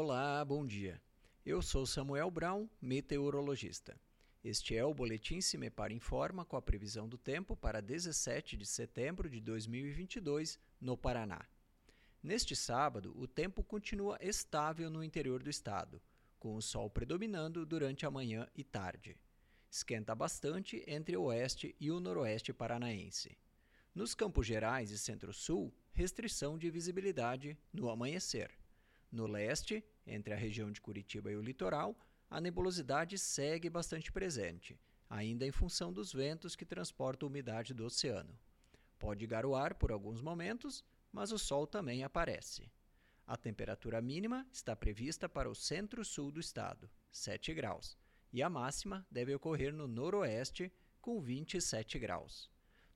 Olá, bom dia. Eu sou Samuel Brown, meteorologista. Este é o Boletim Cimepar Informa com a previsão do tempo para 17 de setembro de 2022 no Paraná. Neste sábado, o tempo continua estável no interior do estado, com o sol predominando durante a manhã e tarde. Esquenta bastante entre o oeste e o noroeste paranaense. Nos Campos Gerais e Centro-Sul, restrição de visibilidade no amanhecer. No leste, entre a região de Curitiba e o litoral, a nebulosidade segue bastante presente, ainda em função dos ventos que transportam umidade do oceano. Pode garoar por alguns momentos, mas o sol também aparece. A temperatura mínima está prevista para o centro-sul do estado, 7 graus, e a máxima deve ocorrer no noroeste, com 27 graus.